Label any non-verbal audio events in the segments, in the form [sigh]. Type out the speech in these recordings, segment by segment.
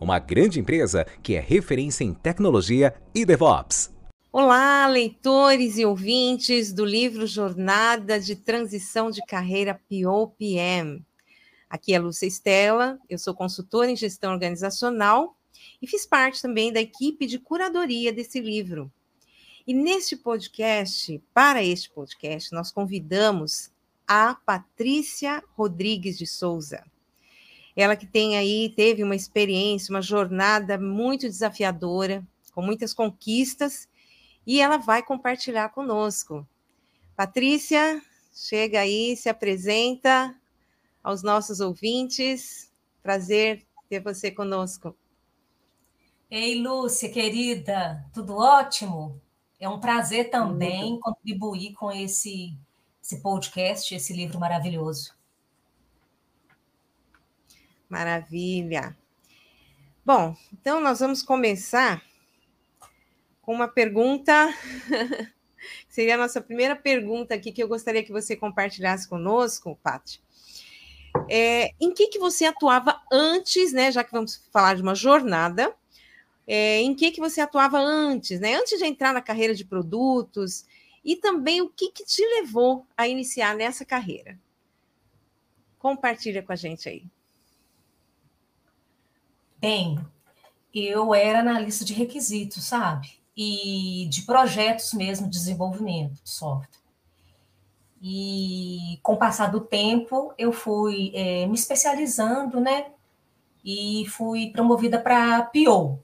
uma grande empresa que é referência em tecnologia e DevOps. Olá, leitores e ouvintes do livro Jornada de Transição de Carreira POPM. Aqui é Lúcia Estela, eu sou consultora em gestão organizacional e fiz parte também da equipe de curadoria desse livro. E neste podcast, para este podcast, nós convidamos a Patrícia Rodrigues de Souza. Ela que tem aí, teve uma experiência, uma jornada muito desafiadora, com muitas conquistas, e ela vai compartilhar conosco. Patrícia, chega aí, se apresenta aos nossos ouvintes. Prazer ter você conosco. Ei, Lúcia, querida, tudo ótimo? É um prazer também muito. contribuir com esse esse podcast, esse livro maravilhoso. Maravilha. Bom, então nós vamos começar com uma pergunta. [laughs] Seria a nossa primeira pergunta aqui que eu gostaria que você compartilhasse conosco, Paty. É, em que, que você atuava antes, né? Já que vamos falar de uma jornada, é, em que, que você atuava antes, né? Antes de entrar na carreira de produtos, e também o que, que te levou a iniciar nessa carreira. Compartilha com a gente aí. Bem, eu era analista de requisitos, sabe? E de projetos mesmo, de desenvolvimento de software. E com o passar do tempo, eu fui é, me especializando, né? E fui promovida para PO.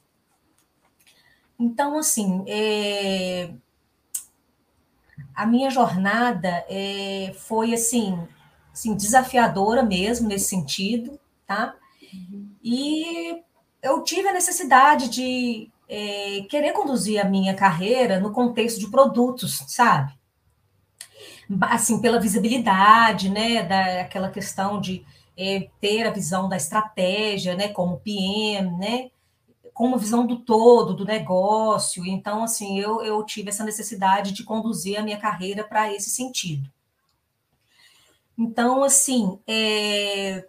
Então, assim, é, a minha jornada é, foi assim, assim, desafiadora mesmo nesse sentido, tá? E eu tive a necessidade de é, querer conduzir a minha carreira no contexto de produtos, sabe? Assim, pela visibilidade, né, daquela questão de é, ter a visão da estratégia, né, como PM, né, com uma visão do todo, do negócio. Então, assim, eu, eu tive essa necessidade de conduzir a minha carreira para esse sentido. Então, assim, é,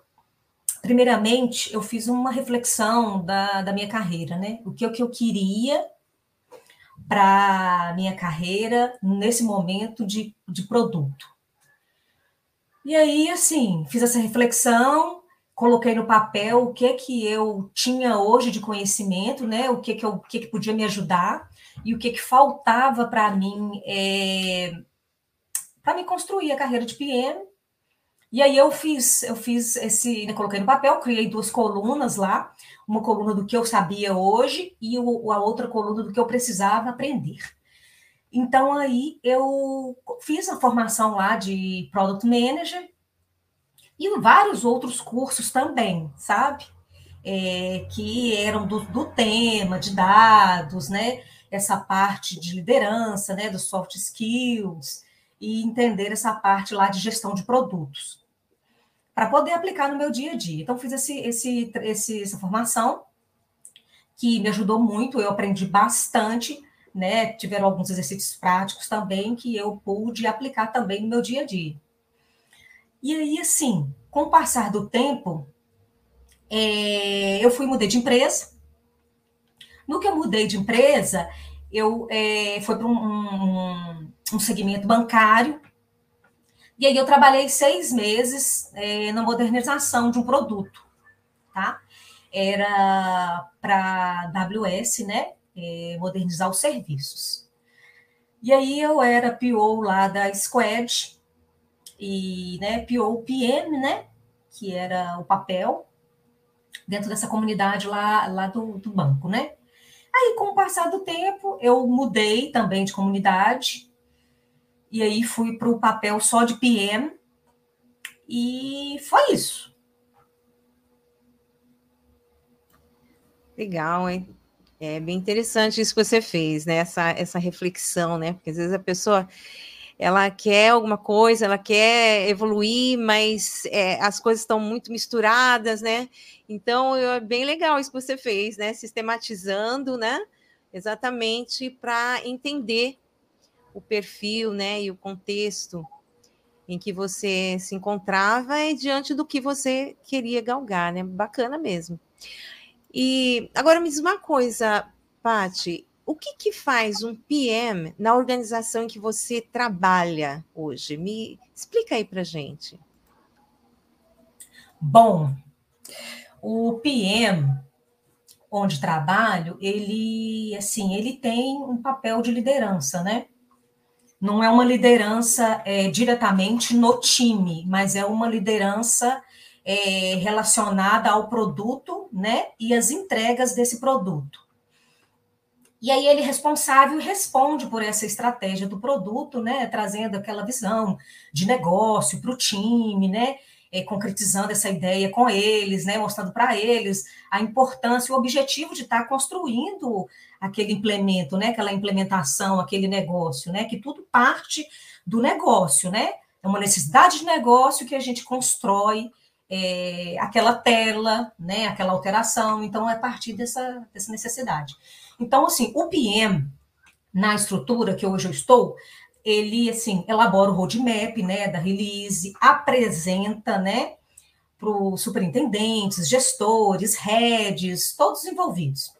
primeiramente, eu fiz uma reflexão da, da minha carreira, né? O que, o que eu queria para minha carreira nesse momento de, de produto. E aí, assim, fiz essa reflexão, coloquei no papel o que que eu tinha hoje de conhecimento, né? O que que eu, o que, que podia me ajudar e o que que faltava para mim é, para me construir a carreira de PM. E aí eu fiz, eu fiz esse, né, coloquei no papel, criei duas colunas lá, uma coluna do que eu sabia hoje e o, a outra coluna do que eu precisava aprender. Então aí eu fiz a formação lá de Product Manager e vários outros cursos também, sabe? É, que eram do, do, tema de dados, né? Essa parte de liderança, né? Dos soft skills e entender essa parte lá de gestão de produtos para poder aplicar no meu dia a dia. Então fiz esse, esse, esse, essa formação que me ajudou muito, eu aprendi bastante, né? Tiveram alguns exercícios práticos também que eu pude aplicar também no meu dia a dia. E aí, assim, com o passar do tempo, é, eu fui mudei de empresa. No que eu mudei de empresa, eu é, foi para um, um, um, segmento bancário. E aí eu trabalhei seis meses é, na modernização de um produto, tá? Era para AWS, né? É, modernizar os serviços. E aí eu era PO lá da Squad, e né, PO PM, né, que era o papel, dentro dessa comunidade lá, lá do, do banco, né? Aí, com o passar do tempo, eu mudei também de comunidade, e aí fui para o papel só de PM, e foi isso. Legal, hein? É bem interessante isso que você fez, né? Essa, essa reflexão, né? Porque às vezes a pessoa ela quer alguma coisa, ela quer evoluir, mas é, as coisas estão muito misturadas, né? Então é bem legal isso que você fez, né? Sistematizando, né? Exatamente para entender o perfil, né? E o contexto em que você se encontrava e diante do que você queria galgar, né? Bacana mesmo. E agora me diz uma coisa, Pati, o que, que faz um PM na organização em que você trabalha hoje? Me explica aí para gente. Bom, o PM onde trabalho, ele assim, ele tem um papel de liderança, né? Não é uma liderança é, diretamente no time, mas é uma liderança é, relacionada ao produto, né, e as entregas desse produto. E aí ele responsável responde por essa estratégia do produto, né, trazendo aquela visão de negócio para o time, né, é, concretizando essa ideia com eles, né, mostrando para eles a importância, o objetivo de estar tá construindo aquele implemento, né, aquela implementação, aquele negócio, né, que tudo parte do negócio, né, é uma necessidade de negócio que a gente constrói é, aquela tela, né, aquela alteração. Então, é a partir dessa, dessa necessidade. Então, assim, o PM, na estrutura que hoje eu estou, ele, assim, elabora o roadmap, né, da release, apresenta, né, para os superintendentes, gestores, heads, todos envolvidos.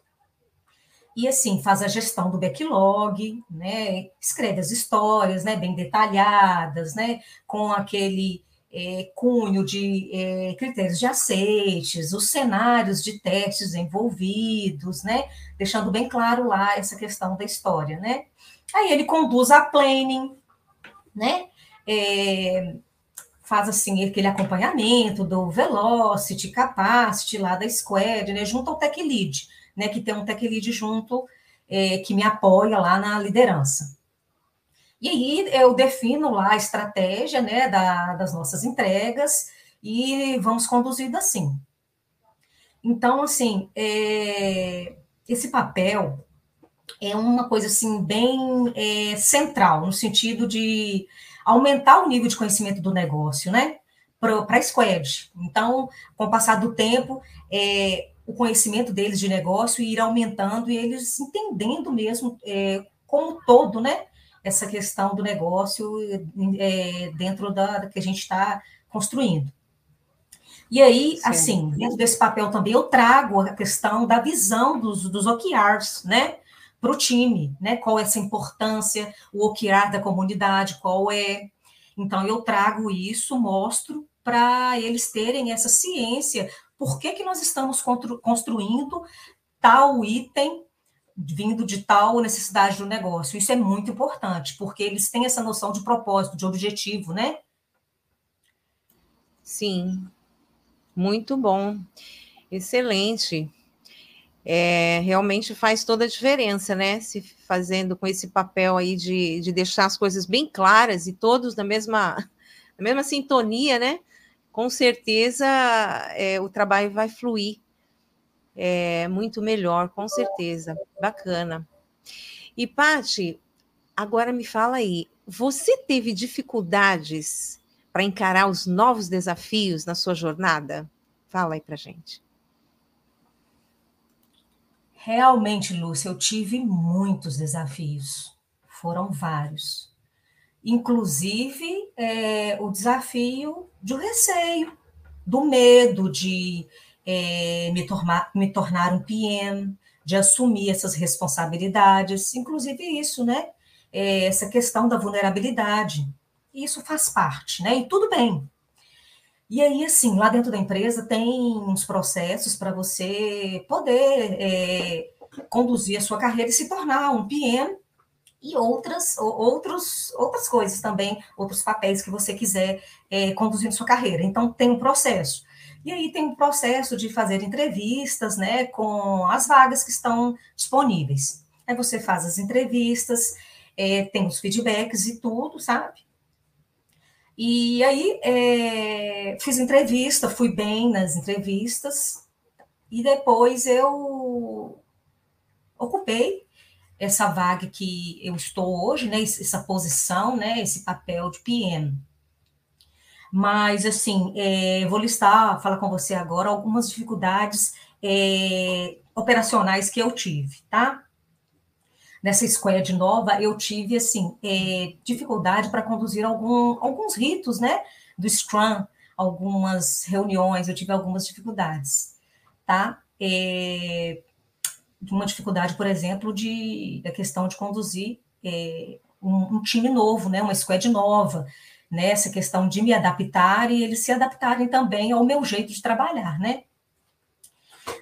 E, assim, faz a gestão do backlog, né, escreve as histórias, né, bem detalhadas, né, com aquele é, cunho de é, critérios de aceites, os cenários de testes envolvidos, né? Deixando bem claro lá essa questão da história, né? Aí ele conduz a planning, né? É, faz assim aquele acompanhamento do velocity, capacity lá da squad, né? Junto ao tech lead, né? Que tem um tech lead junto é, que me apoia lá na liderança. E aí eu defino lá a estratégia né, da, das nossas entregas e vamos conduzindo assim. Então, assim, é, esse papel é uma coisa assim bem é, central, no sentido de aumentar o nível de conhecimento do negócio, né? Para a Squad. Então, com o passar do tempo, é, o conhecimento deles de negócio ir aumentando e eles entendendo mesmo é, como todo, né? essa questão do negócio é, dentro da, da, que a gente está construindo. E aí, Sim. assim, dentro desse papel também eu trago a questão da visão dos, dos OKRs, né? Para o time, né? Qual é essa importância, o OKR da comunidade, qual é. Então, eu trago isso, mostro para eles terem essa ciência, por que, que nós estamos construindo tal item vindo de tal necessidade do negócio. Isso é muito importante, porque eles têm essa noção de propósito, de objetivo, né? Sim, muito bom, excelente. É, realmente faz toda a diferença, né? Se fazendo com esse papel aí de, de deixar as coisas bem claras e todos na mesma, na mesma sintonia, né? Com certeza é, o trabalho vai fluir é, muito melhor, com certeza. Bacana. E, Pati, agora me fala aí, você teve dificuldades para encarar os novos desafios na sua jornada? Fala aí para gente. Realmente, Lúcia, eu tive muitos desafios. Foram vários. Inclusive, é, o desafio do receio, do medo de é, me, tornar, me tornar um PM, de assumir essas responsabilidades, inclusive isso, né? É, essa questão da vulnerabilidade. Isso faz parte, né? E tudo bem. E aí, assim, lá dentro da empresa tem uns processos para você poder é, conduzir a sua carreira e se tornar um PM e outras, outros, outras coisas também, outros papéis que você quiser é, conduzir na sua carreira. Então, tem um processo. E aí tem um processo de fazer entrevistas, né, com as vagas que estão disponíveis. Aí você faz as entrevistas, é, tem os feedbacks e tudo, sabe? E aí é, fiz entrevista, fui bem nas entrevistas, e depois eu ocupei essa vaga que eu estou hoje, né, essa posição, né, esse papel de PM. Mas, assim, é, vou listar, falar com você agora, algumas dificuldades é, operacionais que eu tive, tá? Nessa squad nova, eu tive, assim, é, dificuldade para conduzir algum, alguns ritos, né? Do Scrum, algumas reuniões, eu tive algumas dificuldades, tá? É, uma dificuldade, por exemplo, de, da questão de conduzir é, um, um, time novo, né? Uma squad nova, nessa questão de me adaptar e eles se adaptarem também ao meu jeito de trabalhar, né?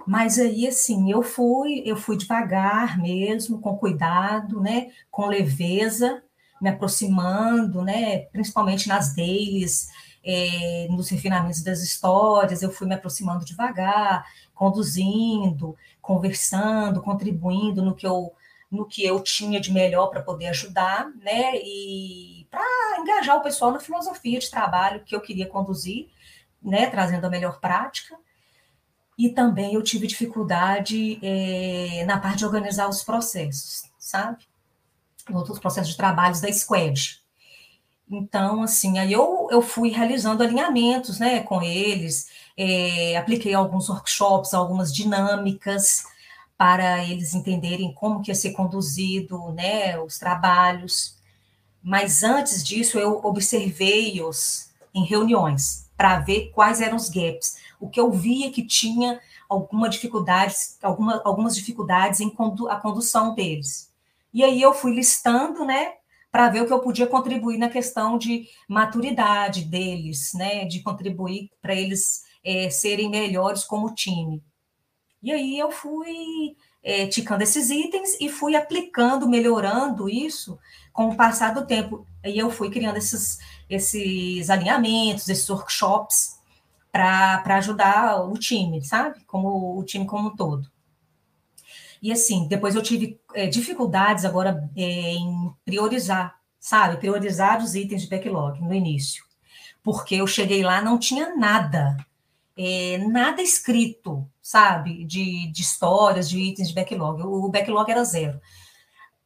Mas aí, assim, eu fui, eu fui devagar mesmo, com cuidado, né? Com leveza, me aproximando, né? Principalmente nas dailies, é, nos refinamentos das histórias, eu fui me aproximando devagar, conduzindo, conversando, contribuindo no que eu no que eu tinha de melhor para poder ajudar, né? E para engajar o pessoal na filosofia de trabalho que eu queria conduzir, né? Trazendo a melhor prática. E também eu tive dificuldade é, na parte de organizar os processos, sabe? Outros processos de trabalhos da Squad. Então, assim, aí eu, eu fui realizando alinhamentos, né, com eles, é, apliquei alguns workshops, algumas dinâmicas, para eles entenderem como que ia ser conduzido, né, os trabalhos. Mas antes disso, eu observei-os em reuniões para ver quais eram os gaps. O que eu via que tinha alguma dificuldades, alguma, algumas dificuldades em condu a condução deles. E aí eu fui listando, né, para ver o que eu podia contribuir na questão de maturidade deles, né, de contribuir para eles é, serem melhores como time. E aí eu fui é, ticando esses itens e fui aplicando, melhorando isso com o passar do tempo. E eu fui criando esses, esses alinhamentos, esses workshops para ajudar o time, sabe? Como o time como um todo. E assim, depois eu tive é, dificuldades agora é, em priorizar, sabe? Priorizar os itens de backlog no início. Porque eu cheguei lá, não tinha nada é, nada escrito, sabe, de, de histórias, de itens de backlog. O backlog era zero.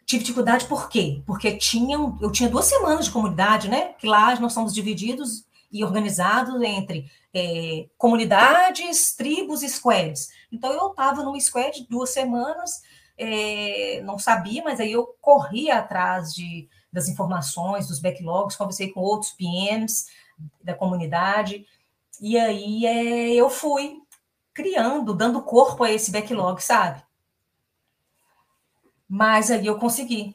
Tive dificuldade por quê? Porque tinham, eu tinha duas semanas de comunidade, né? Que lá nós somos divididos e organizados entre é, comunidades, tribos squads. Então eu estava numa squad duas semanas, é, não sabia, mas aí eu corri atrás de, das informações, dos backlogs, conversei com outros PMs da comunidade, e aí é, eu fui criando, dando corpo a esse backlog, sabe? Mas aí eu consegui.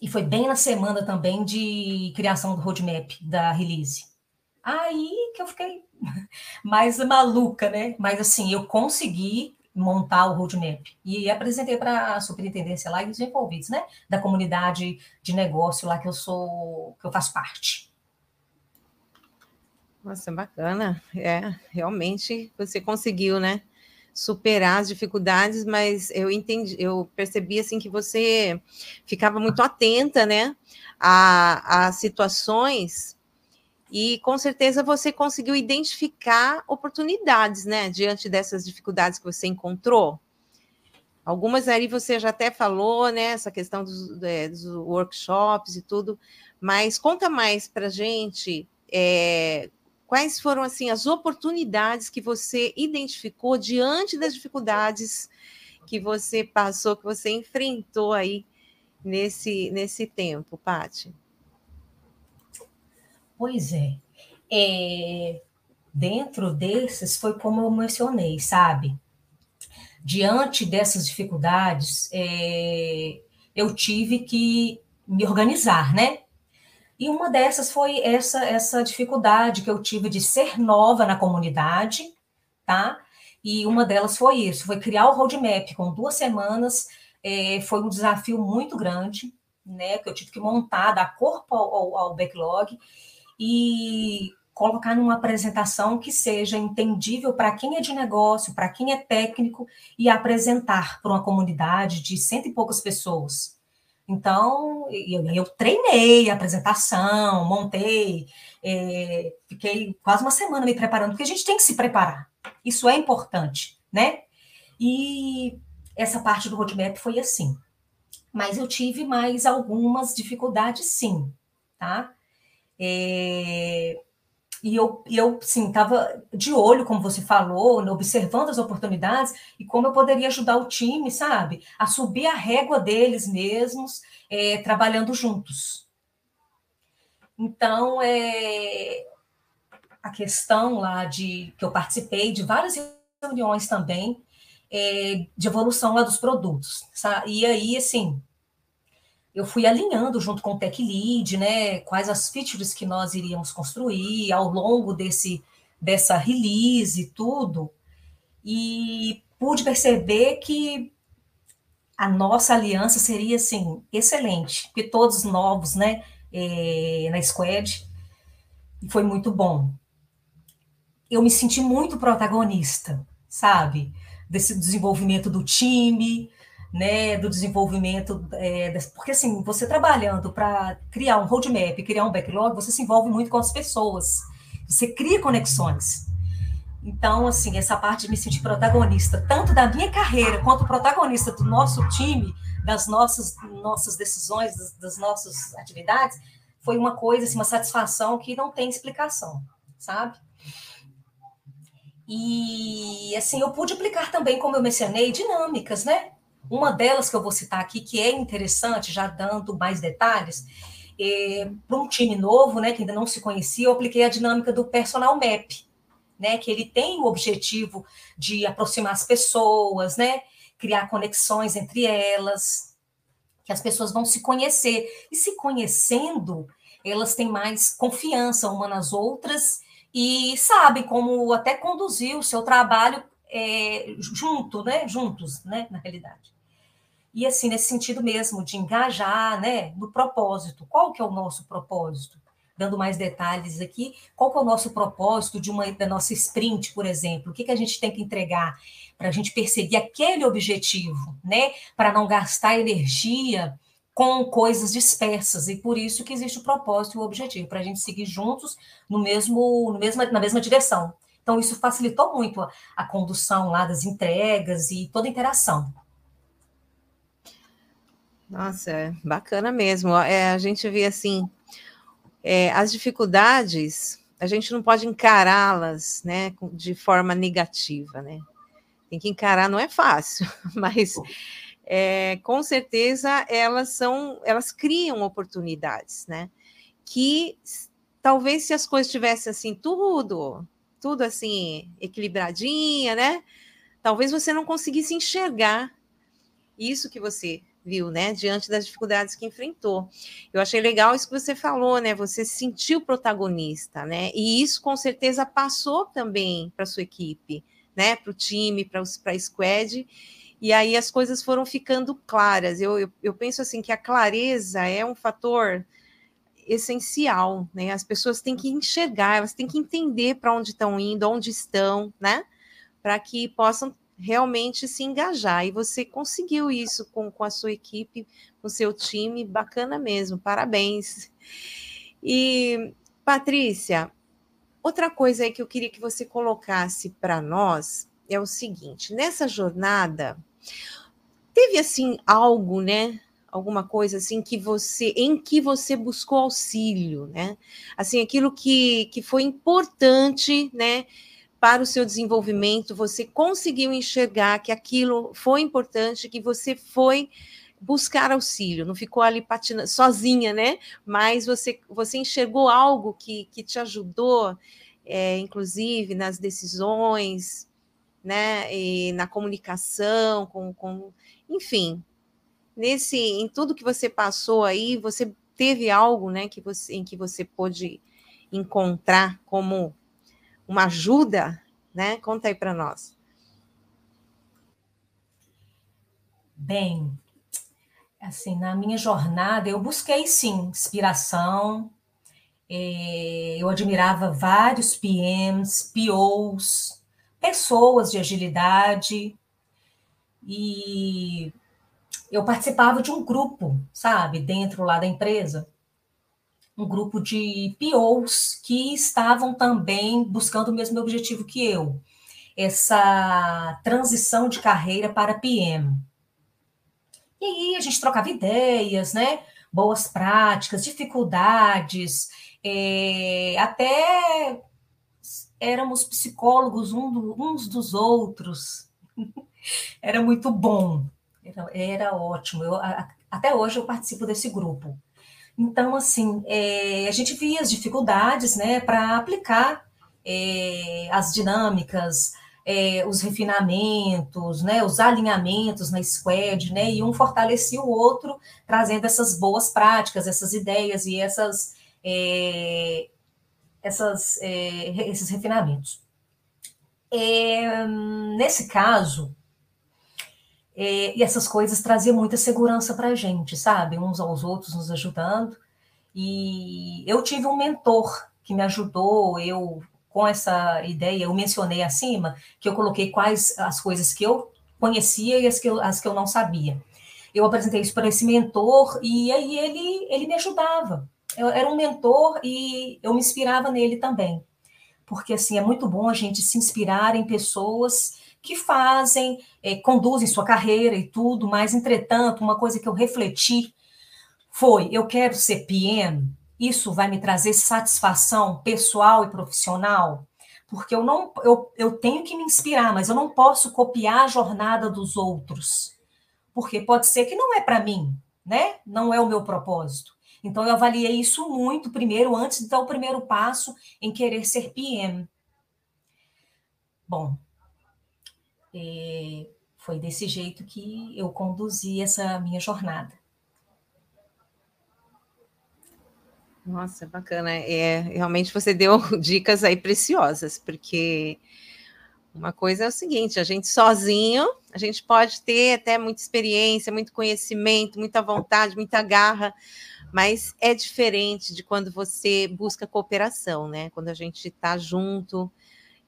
E foi bem na semana também de criação do roadmap da release. Aí que eu fiquei [laughs] mais maluca, né? Mas assim, eu consegui montar o roadmap e apresentei para a superintendência lá e os envolvidos, né? Da comunidade de negócio lá que eu sou, que eu faço parte. Nossa, bacana. É, realmente você conseguiu, né? Superar as dificuldades, mas eu entendi, eu percebi assim que você ficava muito atenta, né, a, a situações e com certeza você conseguiu identificar oportunidades, né, diante dessas dificuldades que você encontrou. Algumas aí você já até falou, né, essa questão dos, é, dos workshops e tudo, mas conta mais para gente é, Quais foram assim as oportunidades que você identificou diante das dificuldades que você passou, que você enfrentou aí nesse nesse tempo, Pati? Pois é. é. Dentro desses foi como eu mencionei, sabe? Diante dessas dificuldades, é, eu tive que me organizar, né? E uma dessas foi essa essa dificuldade que eu tive de ser nova na comunidade, tá? E uma delas foi isso, foi criar o roadmap com duas semanas. É, foi um desafio muito grande, né? Que eu tive que montar, dar corpo ao, ao, ao backlog. E colocar numa apresentação que seja entendível para quem é de negócio, para quem é técnico, e apresentar para uma comunidade de cento e poucas pessoas. Então, eu, eu treinei a apresentação, montei, é, fiquei quase uma semana me preparando, porque a gente tem que se preparar. Isso é importante, né? E essa parte do roadmap foi assim. Mas eu tive mais algumas dificuldades, sim, tá? É, e eu, eu sim, estava de olho, como você falou, observando as oportunidades e como eu poderia ajudar o time, sabe? A subir a régua deles mesmos, é, trabalhando juntos. Então, é, a questão lá de que eu participei de várias reuniões também é, de evolução lá dos produtos. Sabe? E aí, assim, eu fui alinhando junto com o Tech Lead, né, quais as features que nós iríamos construir ao longo desse dessa release e tudo. E pude perceber que a nossa aliança seria assim excelente, porque todos novos, né, é, na squad, e foi muito bom. Eu me senti muito protagonista, sabe, desse desenvolvimento do time, né, do desenvolvimento, é, porque assim, você trabalhando para criar um roadmap, criar um backlog, você se envolve muito com as pessoas, você cria conexões. Então, assim, essa parte de me sentir protagonista, tanto da minha carreira, quanto protagonista do nosso time, das nossas, nossas decisões, das, das nossas atividades, foi uma coisa, assim, uma satisfação que não tem explicação, sabe? E, assim, eu pude aplicar também, como eu mencionei, dinâmicas, né? Uma delas que eu vou citar aqui, que é interessante, já dando mais detalhes, é, para um time novo, né, que ainda não se conhecia, eu apliquei a dinâmica do personal map, né, que ele tem o objetivo de aproximar as pessoas, né, criar conexões entre elas, que as pessoas vão se conhecer. E se conhecendo, elas têm mais confiança uma nas outras e sabem como até conduzir o seu trabalho é, junto, né, juntos, né, na realidade. E assim, nesse sentido mesmo, de engajar né, no propósito. Qual que é o nosso propósito? Dando mais detalhes aqui, qual que é o nosso propósito de uma da nossa sprint, por exemplo? O que, que a gente tem que entregar para a gente perseguir aquele objetivo, né? Para não gastar energia com coisas dispersas. E por isso que existe o propósito e o objetivo, para a gente seguir juntos no mesmo, no mesma, na mesma direção. Então, isso facilitou muito a, a condução lá das entregas e toda a interação. Nossa, é bacana mesmo. É, a gente vê assim, é, as dificuldades, a gente não pode encará-las, né, de forma negativa, né? Tem que encarar, não é fácil, [laughs] mas é, com certeza elas são, elas criam oportunidades, né? Que talvez se as coisas tivessem assim tudo, tudo assim equilibradinha, né? Talvez você não conseguisse enxergar isso que você viu, né, diante das dificuldades que enfrentou. Eu achei legal isso que você falou, né? Você se sentiu protagonista, né? E isso com certeza passou também para sua equipe, né? Para o time, para a squad. E aí as coisas foram ficando claras. Eu, eu, eu penso assim que a clareza é um fator essencial, né? As pessoas têm que enxergar, elas têm que entender para onde estão indo, onde estão, né? Para que possam realmente se engajar. E você conseguiu isso com, com a sua equipe, com o seu time, bacana mesmo, parabéns. E, Patrícia, outra coisa aí que eu queria que você colocasse para nós é o seguinte: nessa jornada, teve assim algo, né? Alguma coisa assim que você, em que você buscou auxílio, né? Assim, aquilo que, que foi importante, né? Para o seu desenvolvimento, você conseguiu enxergar que aquilo foi importante, que você foi buscar auxílio, não ficou ali patinando sozinha, né? Mas você, você enxergou algo que, que te ajudou, é, inclusive nas decisões, né? E na comunicação, com, com, enfim, nesse, em tudo que você passou aí, você teve algo, né? Que você, em que você pôde encontrar como uma ajuda, né? Conta aí para nós. Bem, assim, na minha jornada eu busquei sim inspiração, É, eu admirava vários PMs, POs, pessoas de agilidade, e eu participava de um grupo, sabe, dentro lá da empresa, um grupo de POs que estavam também buscando o mesmo objetivo que eu, essa transição de carreira para PM. E aí a gente trocava ideias, né? Boas práticas, dificuldades, é, até éramos psicólogos um do, uns dos outros. [laughs] era muito bom, era, era ótimo. Eu, a, até hoje eu participo desse grupo. Então, assim, é, a gente via as dificuldades né, para aplicar é, as dinâmicas, é, os refinamentos, né, os alinhamentos na squad, né, e um fortalecia o outro, trazendo essas boas práticas, essas ideias e essas, é, essas, é, esses refinamentos. É, nesse caso, é, e essas coisas traziam muita segurança para a gente, sabe? Uns aos outros nos ajudando. E eu tive um mentor que me ajudou, eu com essa ideia, eu mencionei acima, que eu coloquei quais as coisas que eu conhecia e as que eu, as que eu não sabia. Eu apresentei isso para esse mentor e aí ele, ele me ajudava. Eu era um mentor e eu me inspirava nele também. Porque, assim, é muito bom a gente se inspirar em pessoas que fazem, é, conduzem sua carreira e tudo, mas, entretanto, uma coisa que eu refleti foi: eu quero ser PM, isso vai me trazer satisfação pessoal e profissional? Porque eu não eu, eu tenho que me inspirar, mas eu não posso copiar a jornada dos outros. Porque pode ser que não é para mim, né? Não é o meu propósito. Então eu avaliei isso muito primeiro antes de dar o primeiro passo em querer ser PM. Bom, é, foi desse jeito que eu conduzi essa minha jornada. Nossa, bacana. É, realmente você deu [laughs] dicas aí preciosas, porque uma coisa é o seguinte: a gente sozinho, a gente pode ter até muita experiência, muito conhecimento, muita vontade, muita garra, mas é diferente de quando você busca cooperação, né? Quando a gente está junto,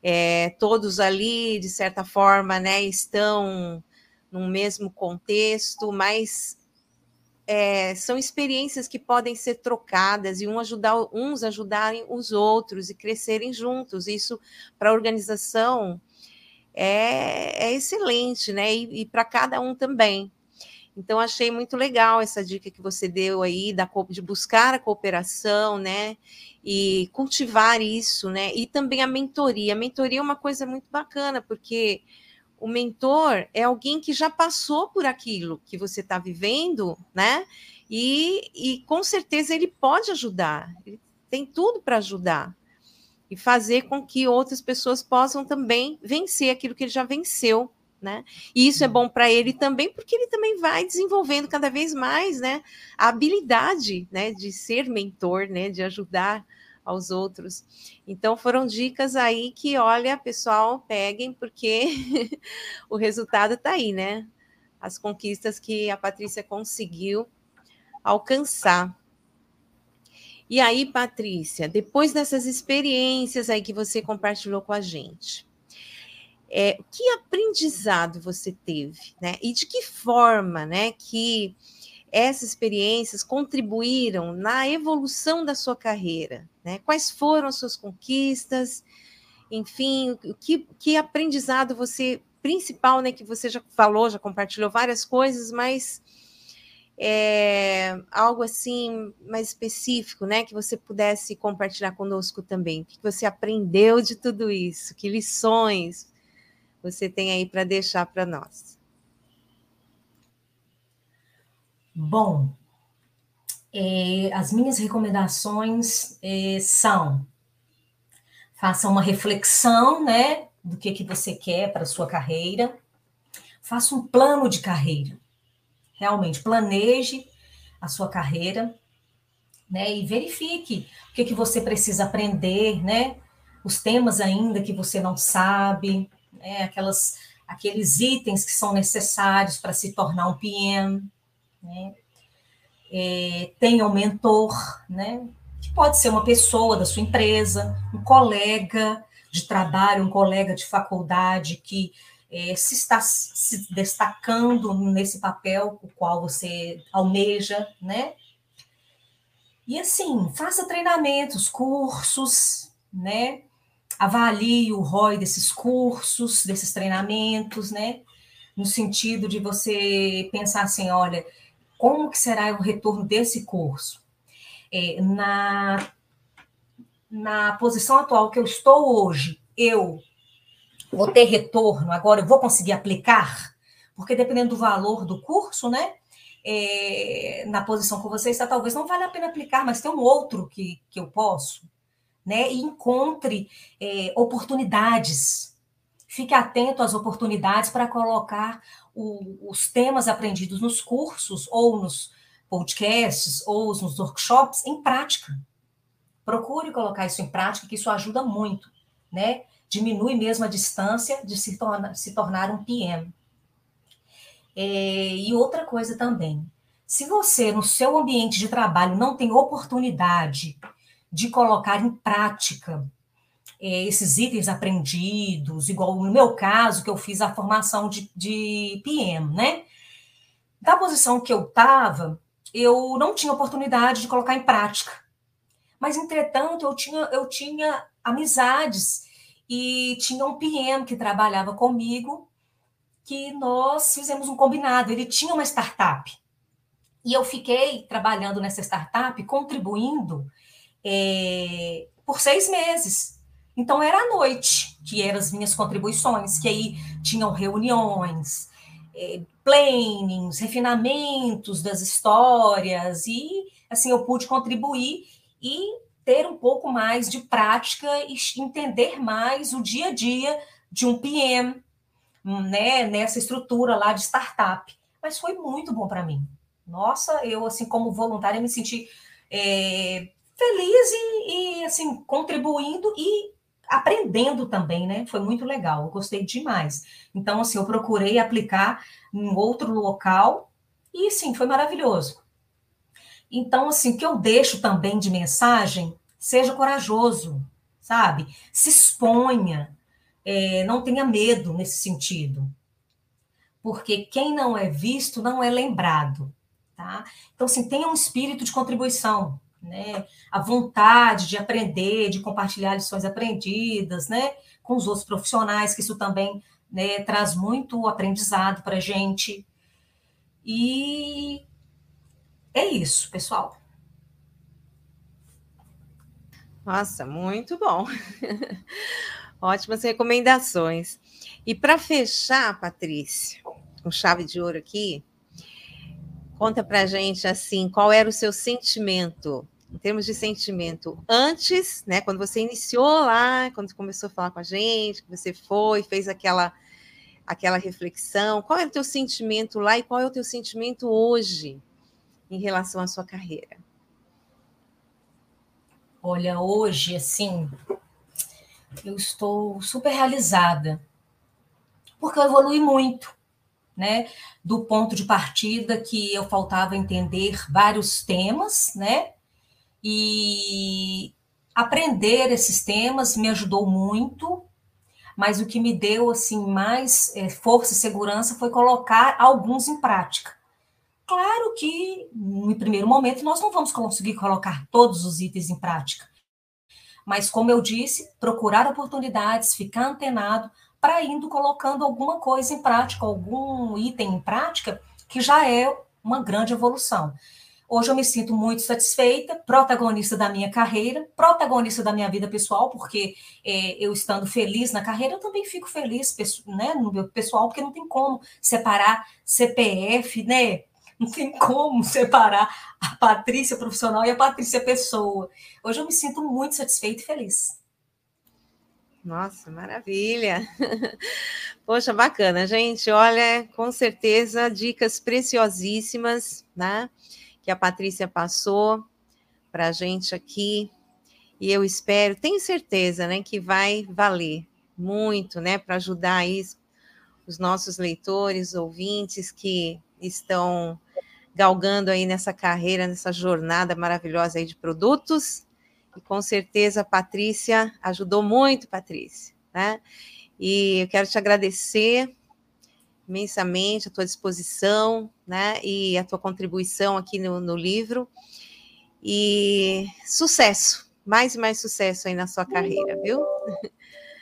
é, todos ali, de certa forma, né, estão no mesmo contexto, mas é, são experiências que podem ser trocadas e um ajudar, uns ajudarem os outros e crescerem juntos. Isso para a organização é, é, excelente, né? E, e para cada um também. Então, achei muito legal essa dica que você deu aí da, de buscar a cooperação, né? E cultivar isso, né? E também a mentoria. A mentoria é uma coisa muito bacana, porque o mentor é alguém que já passou por aquilo que você está vivendo, né? E, e com certeza ele pode ajudar, ele tem tudo para ajudar e fazer com que outras pessoas possam também vencer aquilo que ele já venceu né? E isso é bom para ele também, porque ele também vai desenvolvendo cada vez mais, né, a habilidade, né, de ser mentor, né, de ajudar aos outros. Então foram dicas aí que, olha, pessoal, peguem porque [laughs] o resultado está aí, né? As conquistas que a Patrícia conseguiu alcançar. E aí, Patrícia, depois dessas experiências aí que você compartilhou com a gente, é, que aprendizado você teve, né? E de que forma, né, que essas experiências contribuíram na evolução da sua carreira, né? Quais foram as suas conquistas? Enfim, que, que aprendizado você principal, né, que você já falou, já compartilhou várias coisas, mas é, algo assim mais específico, né, que você pudesse compartilhar conosco também. O que você aprendeu de tudo isso? Que lições você tem aí para deixar para nós? Bom, é, as minhas recomendações é, são faça uma reflexão, né, do que que você quer para sua carreira, faça um plano de carreira, realmente planeje a sua carreira, né, e verifique o que que você precisa aprender, né, os temas ainda que você não sabe, né, aquelas, aqueles itens que são necessários para se tornar um PM, né, é, tenha um mentor, né, que pode ser uma pessoa da sua empresa, um colega de trabalho, um colega de faculdade que é, se está se destacando nesse papel o qual você almeja, né? E assim, faça treinamentos, cursos, né? Avalie o ROI desses cursos, desses treinamentos, né? No sentido de você pensar assim, olha, como que será o retorno desse curso? É, na, na posição atual que eu estou hoje, eu vou ter retorno, agora eu vou conseguir aplicar? Porque dependendo do valor do curso, né? é, na posição que você está, talvez não valha a pena aplicar, mas tem um outro que, que eu posso, né? E encontre é, oportunidades. Fique atento às oportunidades para colocar o, os temas aprendidos nos cursos, ou nos podcasts, ou nos workshops em prática. Procure colocar isso em prática, que isso ajuda muito, né? Diminui mesmo a distância de se, torna, se tornar um PM. É, e outra coisa também, se você no seu ambiente de trabalho não tem oportunidade de colocar em prática é, esses itens aprendidos, igual no meu caso, que eu fiz a formação de, de PM, né? Da posição que eu estava, eu não tinha oportunidade de colocar em prática. Mas, entretanto, eu tinha, eu tinha amizades e tinha um PM que trabalhava comigo que nós fizemos um combinado. Ele tinha uma startup. E eu fiquei trabalhando nessa startup, contribuindo é, por seis meses. Então, era à noite que eram as minhas contribuições, que aí tinham reuniões, é, plannings, refinamentos das histórias, e assim eu pude contribuir e ter um pouco mais de prática e entender mais o dia a dia de um PM, né, nessa estrutura lá de startup. Mas foi muito bom para mim. Nossa, eu, assim, como voluntária, me senti é, feliz e, e, assim, contribuindo e aprendendo também, né? Foi muito legal, eu gostei demais. Então, assim, eu procurei aplicar em outro local e, sim, foi maravilhoso. Então, assim, o que eu deixo também de mensagem, seja corajoso, sabe? Se exponha, é, não tenha medo nesse sentido, porque quem não é visto não é lembrado, tá? Então, assim, tenha um espírito de contribuição, né? A vontade de aprender, de compartilhar lições aprendidas, né? Com os outros profissionais, que isso também né, traz muito aprendizado para a gente. E é isso, pessoal. Nossa, muito bom. [laughs] Ótimas recomendações. E para fechar, Patrícia, com chave de ouro aqui, conta para gente assim, qual era o seu sentimento, em termos de sentimento, antes, né, quando você iniciou lá, quando começou a falar com a gente, que você foi, fez aquela aquela reflexão, qual era o teu sentimento lá e qual é o teu sentimento hoje em relação à sua carreira? Olha, hoje, assim, eu estou super realizada, porque eu evolui muito, né? Do ponto de partida que eu faltava entender vários temas, né? E aprender esses temas me ajudou muito, mas o que me deu assim mais é, força e segurança foi colocar alguns em prática. Claro que, no primeiro momento, nós não vamos conseguir colocar todos os itens em prática, mas, como eu disse, procurar oportunidades, ficar antenado para indo colocando alguma coisa em prática, algum item em prática, que já é uma grande evolução. Hoje eu me sinto muito satisfeita, protagonista da minha carreira, protagonista da minha vida pessoal, porque é, eu estando feliz na carreira, eu também fico feliz né, no meu pessoal, porque não tem como separar CPF, né? Não tem como separar a Patrícia profissional e a Patrícia pessoa. Hoje eu me sinto muito satisfeita e feliz. Nossa, maravilha! [laughs] Poxa, bacana, gente. Olha, com certeza, dicas preciosíssimas, né? Que a Patrícia passou para a gente aqui. E eu espero, tenho certeza, né, que vai valer muito, né, para ajudar aí os nossos leitores, ouvintes que estão galgando aí nessa carreira, nessa jornada maravilhosa aí de produtos E com certeza a Patrícia ajudou muito, Patrícia, né? E eu quero te agradecer imensamente a tua disposição, né? E a tua contribuição aqui no, no livro. E sucesso, mais e mais sucesso aí na sua carreira, viu?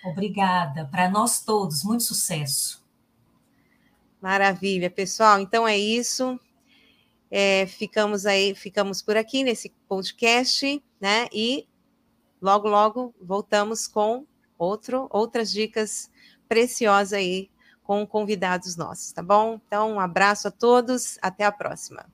Obrigada. Para nós todos, muito sucesso. Maravilha, pessoal. Então é isso. É, ficamos aí, ficamos por aqui nesse podcast, né? E logo, logo voltamos com outro, outras dicas preciosas aí com convidados nossos, tá bom? Então, um abraço a todos, até a próxima.